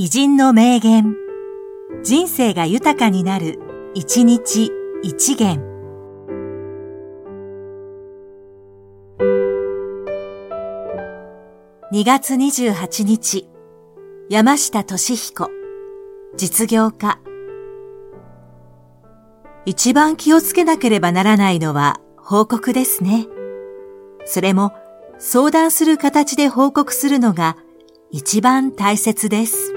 偉人の名言。人生が豊かになる、一日一元。2月28日、山下俊彦、実業家。一番気をつけなければならないのは報告ですね。それも相談する形で報告するのが一番大切です。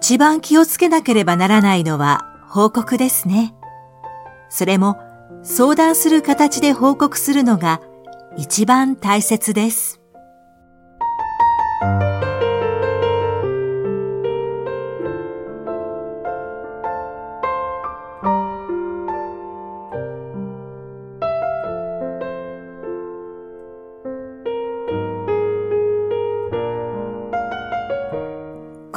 一番気をつけなければならないのは報告ですね。それも相談する形で報告するのが一番大切です。